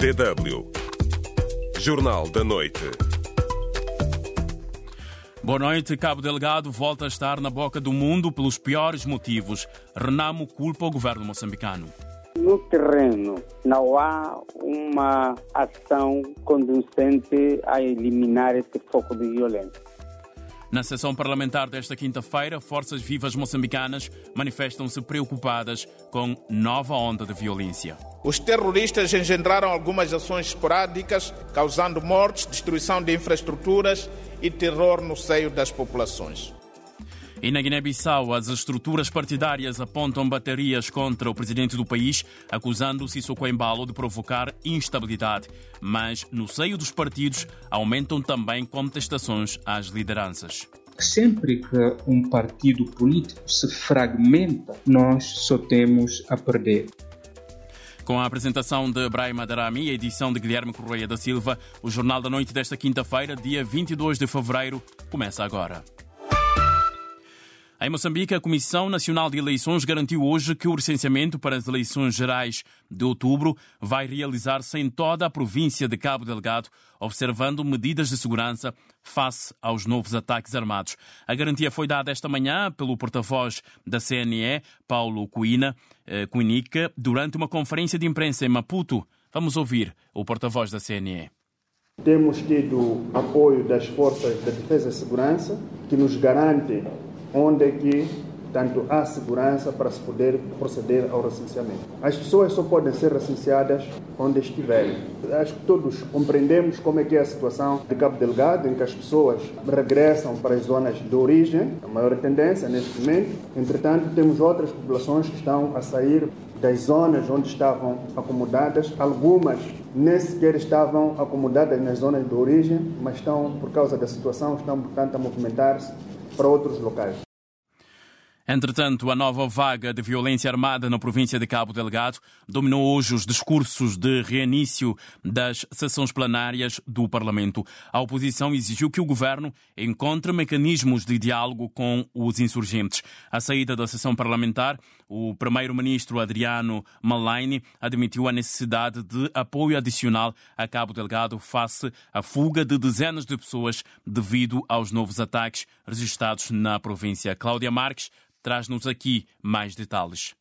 DW. Jornal da Noite. Boa noite. Cabo Delgado volta a estar na boca do mundo pelos piores motivos. Renamo culpa o governo moçambicano. No terreno, não há uma ação conducente a eliminar este foco de violência. Na sessão parlamentar desta quinta-feira, forças vivas moçambicanas manifestam-se preocupadas com nova onda de violência. Os terroristas engendraram algumas ações esporádicas, causando mortes, destruição de infraestruturas e terror no seio das populações. E na Guiné-Bissau, as estruturas partidárias apontam baterias contra o presidente do país, acusando Sissoko Embalo de provocar instabilidade. Mas, no seio dos partidos, aumentam também contestações às lideranças. Sempre que um partido político se fragmenta, nós só temos a perder. Com a apresentação de Brahima Darami e a edição de Guilherme Correia da Silva, o Jornal da Noite desta quinta-feira, dia 22 de fevereiro, começa agora. Em Moçambique, a Comissão Nacional de Eleições garantiu hoje que o recenseamento para as eleições gerais de outubro vai realizar-se em toda a província de Cabo Delgado, observando medidas de segurança face aos novos ataques armados. A garantia foi dada esta manhã pelo porta-voz da CNE, Paulo Cuina, eh, Cuinica, durante uma conferência de imprensa em Maputo. Vamos ouvir o porta-voz da CNE. Temos tido apoio das forças de defesa e segurança, que nos garante onde é que tanto há segurança para se poder proceder ao recenseamento. As pessoas só podem ser recenseadas onde estiverem. Acho que todos compreendemos como é que é a situação de Cabo Delgado, em que as pessoas regressam para as zonas de origem, a maior tendência neste momento. Entretanto, temos outras populações que estão a sair das zonas onde estavam acomodadas. Algumas nem sequer estavam acomodadas nas zonas de origem, mas estão, por causa da situação, estão, portanto, a movimentar-se para outros locais. Entretanto, a nova vaga de violência armada na província de Cabo Delgado dominou hoje os discursos de reinício das sessões plenárias do Parlamento. A oposição exigiu que o governo encontre mecanismos de diálogo com os insurgentes. À saída da sessão parlamentar, o primeiro-ministro Adriano Malaini admitiu a necessidade de apoio adicional a Cabo Delgado face à fuga de dezenas de pessoas devido aos novos ataques registrados na província. Cláudia Marques traz-nos aqui mais detalhes.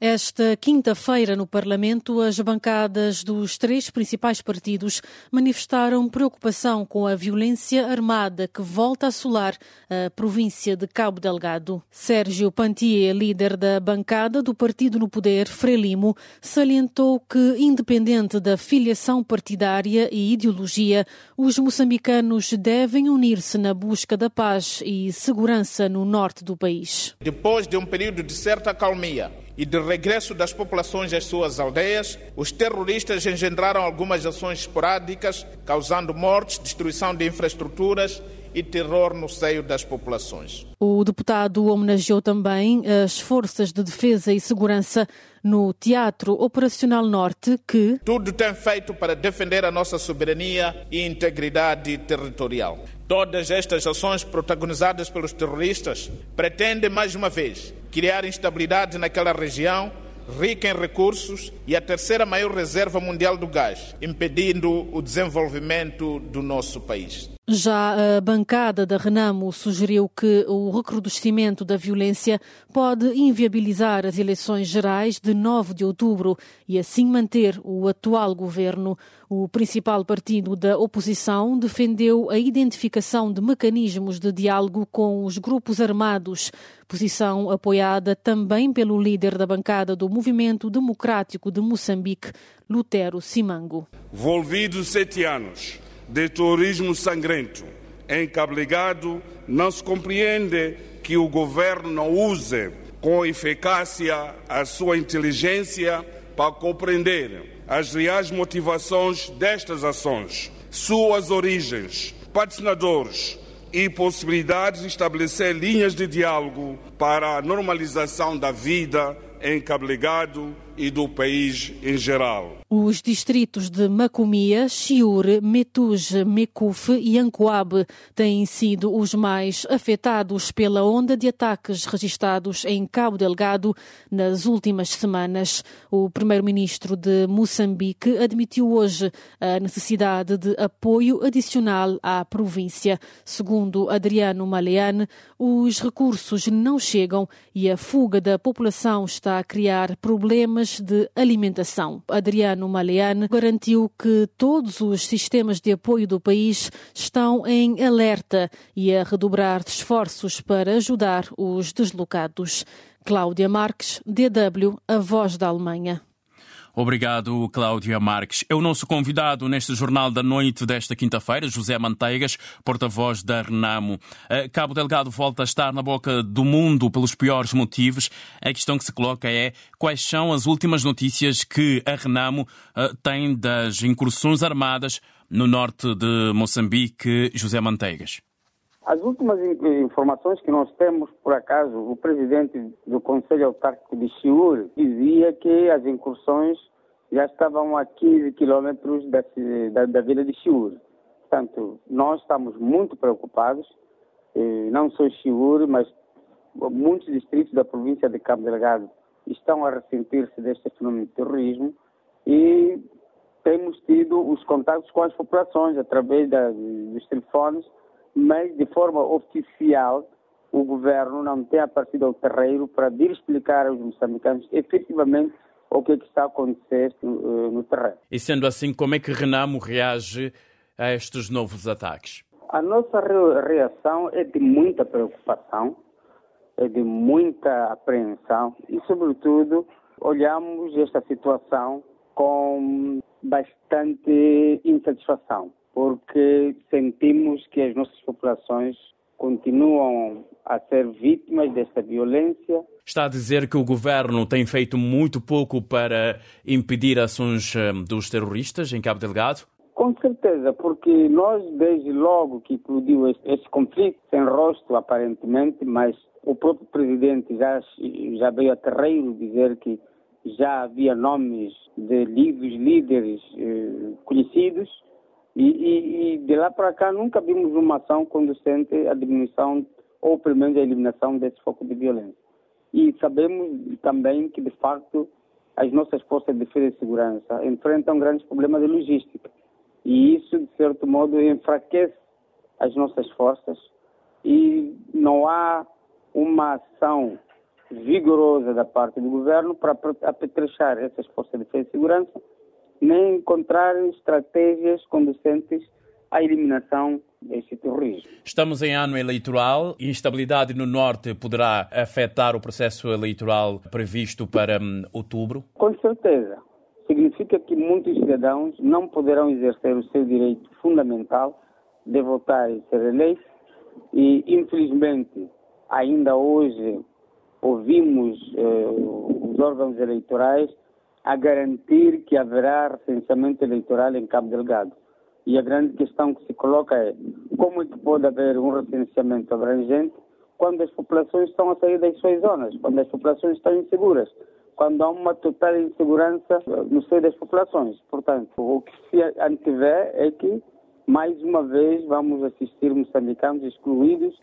Esta quinta-feira, no Parlamento, as bancadas dos três principais partidos manifestaram preocupação com a violência armada que volta a assolar a província de Cabo Delgado. Sérgio Pantier, líder da bancada do partido no poder, Frelimo, salientou que, independente da filiação partidária e ideologia, os moçambicanos devem unir-se na busca da paz e segurança no norte do país. Depois de um período de certa calmia, e de regresso das populações às suas aldeias, os terroristas engendraram algumas ações esporádicas, causando mortes, destruição de infraestruturas e terror no seio das populações. O deputado homenageou também as forças de defesa e segurança no Teatro Operacional Norte que tudo tem feito para defender a nossa soberania e integridade territorial. Todas estas ações protagonizadas pelos terroristas pretendem mais uma vez criar instabilidade naquela região rica em recursos e a terceira maior reserva mundial do gás, impedindo o desenvolvimento do nosso país. Já a bancada da Renamo sugeriu que o recrudescimento da violência pode inviabilizar as eleições gerais de 9 de outubro e assim manter o atual governo. O principal partido da oposição defendeu a identificação de mecanismos de diálogo com os grupos armados, posição apoiada também pelo líder da bancada do Movimento Democrático de Moçambique, Lutero Simango. Volvidos sete anos de terrorismo sangrento em Cabo Delgado, não se compreende que o governo não use com eficácia a sua inteligência para compreender as reais motivações destas ações, suas origens, patrocinadores e possibilidades de estabelecer linhas de diálogo para a normalização da vida em Cabo Delgado e do país em geral. Os distritos de Macomia, Chiure, Metuge, Mecufe e Ancoabe têm sido os mais afetados pela onda de ataques registados em Cabo Delgado nas últimas semanas. O primeiro-ministro de Moçambique admitiu hoje a necessidade de apoio adicional à província. Segundo Adriano Maleane, os recursos não chegam e a fuga da população está a criar problemas de alimentação. Adriano Maleane garantiu que todos os sistemas de apoio do país estão em alerta e a redobrar esforços para ajudar os deslocados. Cláudia Marques, DW, a voz da Alemanha. Obrigado, Cláudia Marques. É o nosso convidado neste Jornal da Noite desta quinta-feira, José Manteigas, porta-voz da Renamo. Eh, Cabo Delgado volta a estar na boca do mundo pelos piores motivos. A questão que se coloca é quais são as últimas notícias que a Renamo eh, tem das incursões armadas no norte de Moçambique, José Manteigas. As últimas informações que nós temos, por acaso, o presidente do Conselho Autárquico de Chiur dizia que as incursões já estavam a 15 quilômetros da, da, da vila de Chiur. Portanto, nós estamos muito preocupados, não só Chiur, mas muitos distritos da província de Cabo Delgado estão a ressentir-se deste fenômeno de terrorismo e temos tido os contatos com as populações através da, dos telefones mas de forma oficial o governo não tem aparecido ao terreiro para vir explicar aos moçambicanos efetivamente o que, é que está a acontecer no, no terreno. E sendo assim, como é que Renamo reage a estes novos ataques? A nossa reação é de muita preocupação, é de muita apreensão e, sobretudo, olhamos esta situação com bastante insatisfação porque sentimos que as nossas populações continuam a ser vítimas desta violência. Está a dizer que o governo tem feito muito pouco para impedir ações eh, dos terroristas em Cabo Delgado? Com certeza, porque nós, desde logo que explodiu este, este conflito, sem rosto aparentemente, mas o próprio presidente já, já veio a terreiro dizer que já havia nomes de líderes eh, conhecidos e, e, e, de lá para cá nunca vimos uma ação conducente à diminuição ou pelo menos à eliminação desse foco de violência. E sabemos também que, de facto, as nossas forças de defesa e segurança enfrentam grandes problemas de logística. E isso, de certo modo, enfraquece as nossas forças e não há uma ação vigorosa da parte do governo para apetrechar essas forças de defesa e segurança nem encontrar estratégias conducentes à eliminação deste terrorismo. Estamos em ano eleitoral. Instabilidade no Norte poderá afetar o processo eleitoral previsto para um, outubro? Com certeza. Significa que muitos cidadãos não poderão exercer o seu direito fundamental de votar e ser eleitos. E, infelizmente, ainda hoje ouvimos eh, os órgãos eleitorais a garantir que haverá recenseamento eleitoral em Cabo Delgado. E a grande questão que se coloca é como é que pode haver um recenseamento abrangente quando as populações estão a sair das suas zonas, quando as populações estão inseguras, quando há uma total insegurança no seio das populações. Portanto, o que se antevê é que, mais uma vez, vamos assistir moçambicanos excluídos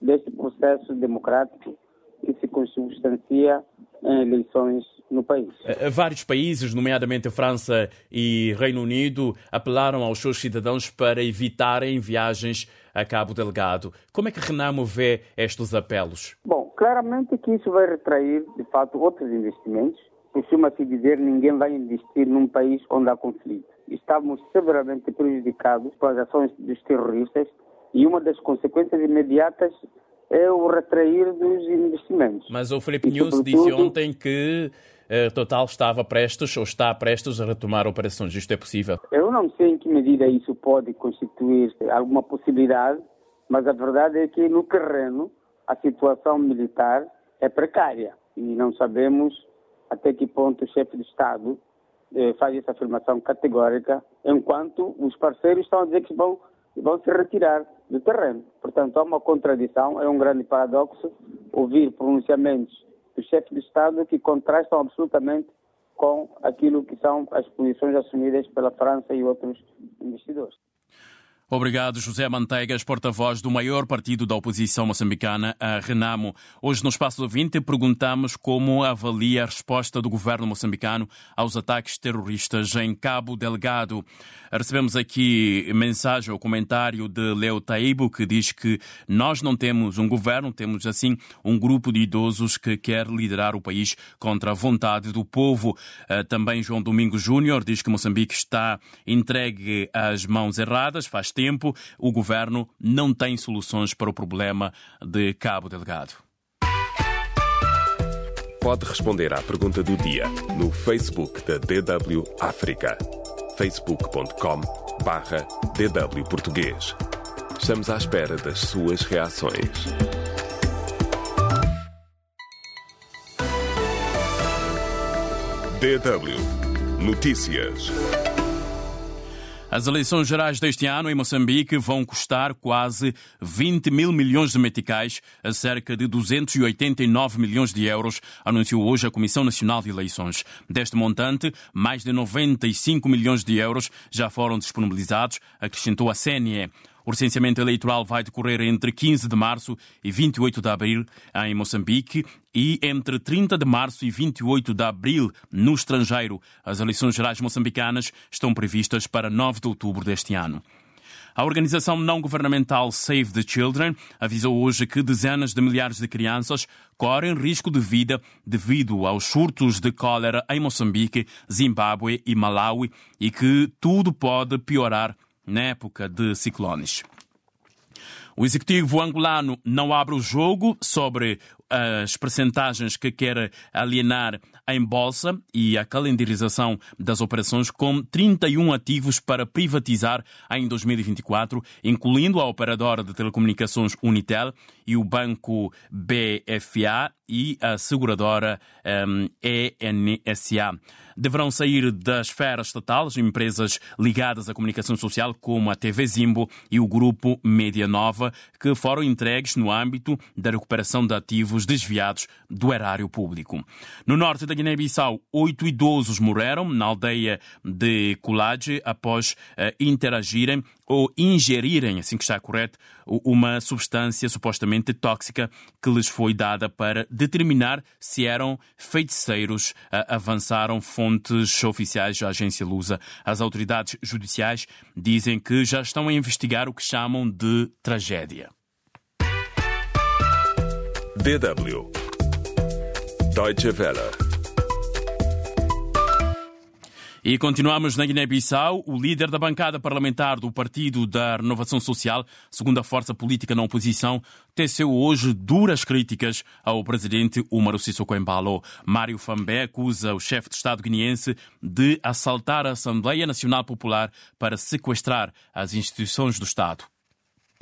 deste processo democrático que se consubstancia em eleições no país. Eh, eh, vários países, nomeadamente a França e Reino Unido, apelaram aos seus cidadãos para evitarem viagens a Cabo Delgado. Como é que Renamo vê estes apelos? Bom, claramente que isso vai retrair, de fato, outros investimentos. Costuma-se dizer que ninguém vai investir num país onde há conflito. Estamos severamente prejudicados pelas ações dos terroristas e uma das consequências imediatas é o retrair dos investimentos. Mas o Felipe News disse ontem que Total estava prestes ou está prestes a retomar operações. Isto é possível? Eu não sei em que medida isso pode constituir alguma possibilidade, mas a verdade é que no terreno a situação militar é precária e não sabemos até que ponto o chefe de Estado eh, faz essa afirmação categórica, enquanto os parceiros estão a dizer que vão vão se retirar do terreno. Portanto, há uma contradição, é um grande paradoxo ouvir pronunciamentos do chefe de Estado que contrastam absolutamente com aquilo que são as posições assumidas pela França e outros investidores. Obrigado, José Manteigas, porta-voz do maior partido da oposição moçambicana, a Renamo. Hoje, no Espaço do 20, perguntamos como avalia a resposta do governo moçambicano aos ataques terroristas em Cabo Delgado. Recebemos aqui mensagem ou comentário de Leo Taibo, que diz que nós não temos um governo, temos, assim, um grupo de idosos que quer liderar o país contra a vontade do povo. Eh, também João Domingos Júnior diz que Moçambique está entregue às mãos erradas, faz tempo, o governo não tem soluções para o problema de Cabo Delgado. Pode responder à pergunta do dia no Facebook da DW África. facebook.com barra DW Português. Estamos à espera das suas reações. DW Notícias. As eleições gerais deste ano em Moçambique vão custar quase 20 mil milhões de meticais, a cerca de 289 milhões de euros, anunciou hoje a Comissão Nacional de Eleições. Deste montante, mais de 95 milhões de euros já foram disponibilizados, acrescentou a CNE. O recenseamento eleitoral vai decorrer entre 15 de março e 28 de abril em Moçambique e entre 30 de março e 28 de abril no estrangeiro. As eleições gerais moçambicanas estão previstas para 9 de outubro deste ano. A organização não governamental Save the Children avisou hoje que dezenas de milhares de crianças correm risco de vida devido aos surtos de cólera em Moçambique, Zimbábue e Malawi e que tudo pode piorar na época de ciclones. O executivo angolano não abre o jogo sobre as percentagens que quer alienar em bolsa e a calendarização das operações com 31 ativos para privatizar em 2024, incluindo a operadora de telecomunicações Unitel e o banco BFA e a seguradora um, ENSA. Deverão sair da esfera estatal as empresas ligadas à comunicação social, como a TV Zimbo e o grupo Média Nova, que foram entregues no âmbito da recuperação de ativos desviados do erário público. No norte da Guiné-Bissau, oito idosos morreram na aldeia de Colage após uh, interagirem ou ingerirem, assim que está correto, uma substância supostamente tóxica que lhes foi dada para determinar se eram feiticeiros, avançaram fontes oficiais da agência Lusa. As autoridades judiciais dizem que já estão a investigar o que chamam de tragédia. DW Deutsche Welle e continuamos na Guiné-Bissau. O líder da bancada parlamentar do Partido da Renovação Social, segunda força política na oposição, teceu hoje duras críticas ao presidente Umaru Sissoko Embalo. Mário Fambé acusa o chefe de Estado guineense de assaltar a Assembleia Nacional Popular para sequestrar as instituições do Estado.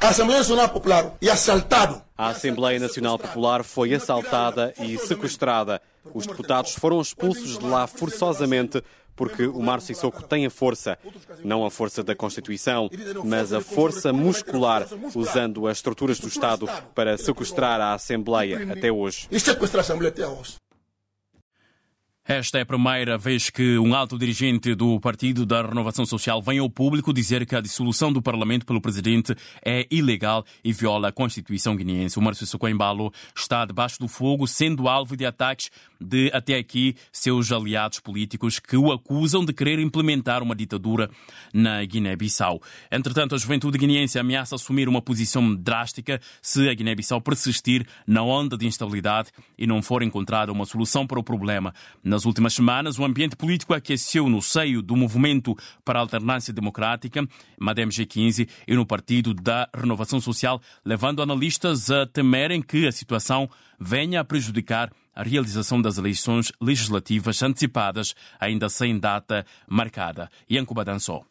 A Assembleia Nacional Popular é assaltado. A Assembleia Nacional Popular foi assaltada e sequestrada. Os deputados foram expulsos de lá forçosamente porque o Mar Sissoko tem a força, não a força da Constituição, mas a força muscular, usando as estruturas do Estado para sequestrar a Assembleia até hoje. E sequestrar a Assembleia até hoje. Esta é a primeira vez que um alto dirigente do Partido da Renovação Social vem ao público dizer que a dissolução do Parlamento pelo Presidente é ilegal e viola a Constituição guineense. O Márcio Socoimbalo está debaixo do fogo, sendo alvo de ataques de, até aqui, seus aliados políticos que o acusam de querer implementar uma ditadura na Guiné-Bissau. Entretanto, a juventude guineense ameaça assumir uma posição drástica se a Guiné-Bissau persistir na onda de instabilidade e não for encontrada uma solução para o problema. Na nas últimas semanas, o ambiente político aqueceu no seio do Movimento para a Alternância Democrática, MADEM G15, e no Partido da Renovação Social, levando analistas a temerem que a situação venha a prejudicar a realização das eleições legislativas antecipadas, ainda sem data marcada. Yankuba Dançou.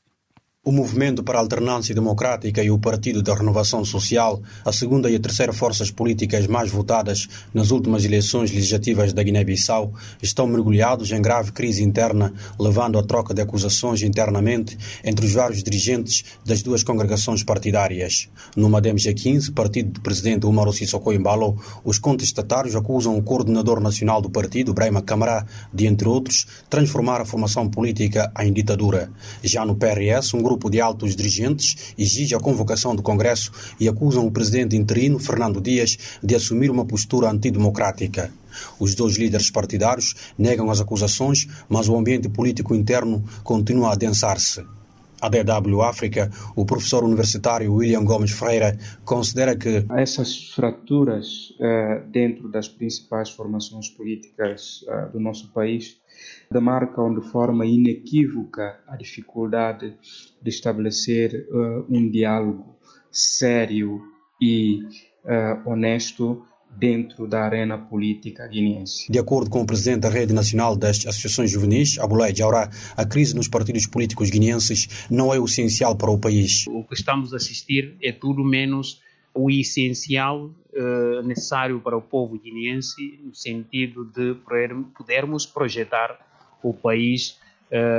O Movimento para a Alternância Democrática e o Partido da Renovação Social, a segunda e a terceira forças políticas mais votadas nas últimas eleições legislativas da Guiné-Bissau, estão mergulhados em grave crise interna, levando a troca de acusações internamente entre os vários dirigentes das duas congregações partidárias. No MADEMG 15, partido do presidente Umaru Sissoko Embalo, os contestatários acusam o coordenador nacional do partido, Brahima Camará, de, entre outros, transformar a formação política em ditadura. Já no PRS, um grupo grupo de altos dirigentes exige a convocação do Congresso e acusam o presidente interino, Fernando Dias, de assumir uma postura antidemocrática. Os dois líderes partidários negam as acusações, mas o ambiente político interno continua a adensar-se. A DW África, o professor universitário William Gomes Freire considera que essas fraturas uh, dentro das principais formações políticas uh, do nosso país demarcam de forma inequívoca a dificuldade de estabelecer uh, um diálogo sério e uh, honesto dentro da arena política guineense. De acordo com o presidente da Rede Nacional das Associações Juvenis, Abulai Jaurá, a crise nos partidos políticos guineenses não é o essencial para o país. O que estamos a assistir é tudo menos o essencial uh, necessário para o povo guineense, no sentido de podermos projetar o país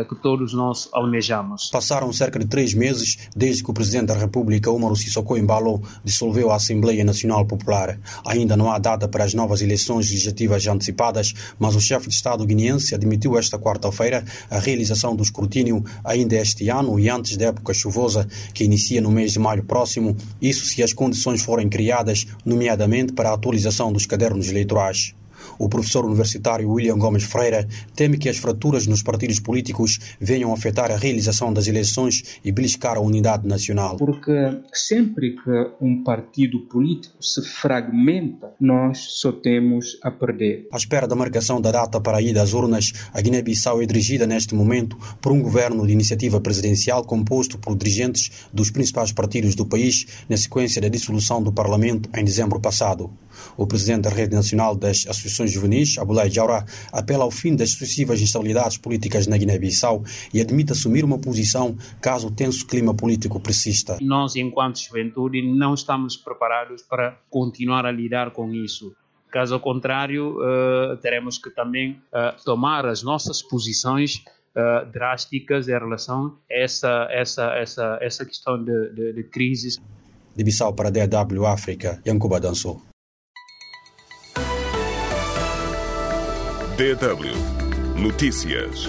que todos nós almejamos. Passaram cerca de três meses desde que o Presidente da República, Umaru Sissoko Embalo, dissolveu a Assembleia Nacional Popular. Ainda não há data para as novas eleições legislativas antecipadas, mas o chefe de Estado guineense admitiu esta quarta-feira a realização do escrutínio ainda este ano e antes da época chuvosa, que inicia no mês de maio próximo, isso se as condições forem criadas, nomeadamente para a atualização dos cadernos eleitorais. O professor universitário William Gomes Freire teme que as fraturas nos partidos políticos venham afetar a realização das eleições e beliscar a unidade nacional. Porque sempre que um partido político se fragmenta, nós só temos a perder. À espera da marcação da data para a ida às urnas, a Guiné-Bissau é dirigida neste momento por um governo de iniciativa presidencial composto por dirigentes dos principais partidos do país, na sequência da dissolução do Parlamento em dezembro passado. O presidente da Rede Nacional das Associações Juvenis, Abulai Jaura, apela ao fim das sucessivas instabilidades políticas na Guiné-Bissau e admite assumir uma posição caso o tenso clima político persista. Nós, enquanto juventude, não estamos preparados para continuar a lidar com isso. Caso contrário, uh, teremos que também uh, tomar as nossas posições uh, drásticas em relação a essa, essa, essa, essa questão de, de, de crises. De Bissau para a DW África, Yankuba Dançou. DW Notícias.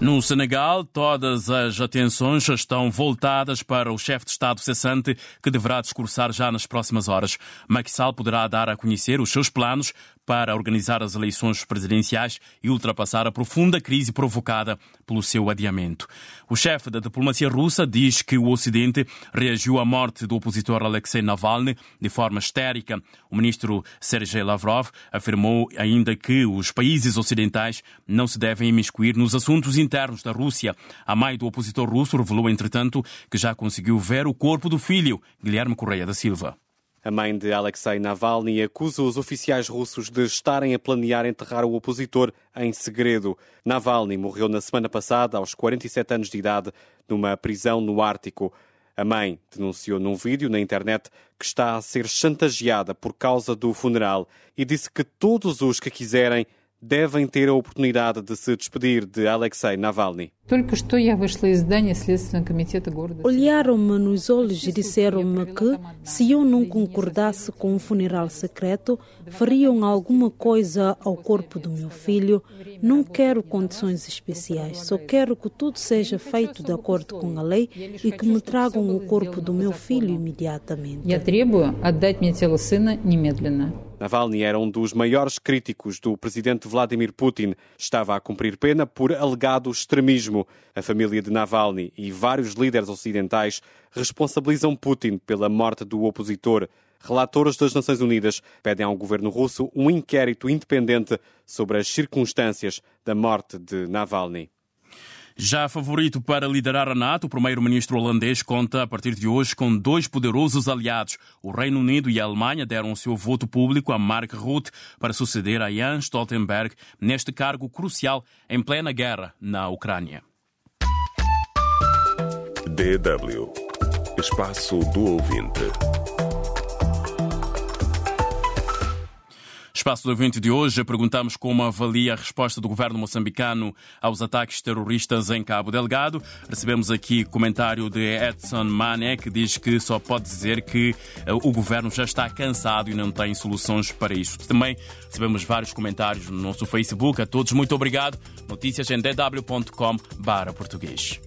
No Senegal, todas as atenções estão voltadas para o chefe de Estado cessante, que deverá discursar já nas próximas horas. Macky Sall poderá dar a conhecer os seus planos para organizar as eleições presidenciais e ultrapassar a profunda crise provocada pelo seu adiamento. O chefe da diplomacia russa diz que o Ocidente reagiu à morte do opositor Alexei Navalny de forma histérica. O ministro Sergei Lavrov afirmou ainda que os países ocidentais não se devem imiscuir nos assuntos internos da Rússia. A mãe do opositor russo revelou, entretanto, que já conseguiu ver o corpo do filho, Guilherme Correia da Silva. A mãe de Alexei Navalny acusa os oficiais russos de estarem a planear enterrar o opositor em segredo. Navalny morreu na semana passada, aos 47 anos de idade, numa prisão no Ártico. A mãe denunciou num vídeo na internet que está a ser chantageada por causa do funeral e disse que todos os que quiserem devem ter a oportunidade de se despedir de Alexei Navalny. Olharam-me nos olhos e disseram-me que, se eu não concordasse com um funeral secreto, fariam alguma coisa ao corpo do meu filho. Não quero condições especiais, só quero que tudo seja feito de acordo com a lei e que me tragam o corpo do meu filho imediatamente. Navalny era um dos maiores críticos do presidente Vladimir Putin. Estava a cumprir pena por alegado extremismo. A família de Navalny e vários líderes ocidentais responsabilizam Putin pela morte do opositor. Relatores das Nações Unidas pedem ao governo russo um inquérito independente sobre as circunstâncias da morte de Navalny. Já favorito para liderar a NATO, o primeiro-ministro holandês conta a partir de hoje com dois poderosos aliados. O Reino Unido e a Alemanha deram seu voto público a Mark Rutte para suceder a Jens Stoltenberg neste cargo crucial em plena guerra na Ucrânia. DW Espaço do Ouvinte. Espaço do evento de hoje, perguntamos como avalia a resposta do governo moçambicano aos ataques terroristas em Cabo Delgado. Recebemos aqui comentário de Edson Mané, que diz que só pode dizer que eh, o governo já está cansado e não tem soluções para isto. Também recebemos vários comentários no nosso Facebook. A todos, muito obrigado. Notícias em dw.com/português.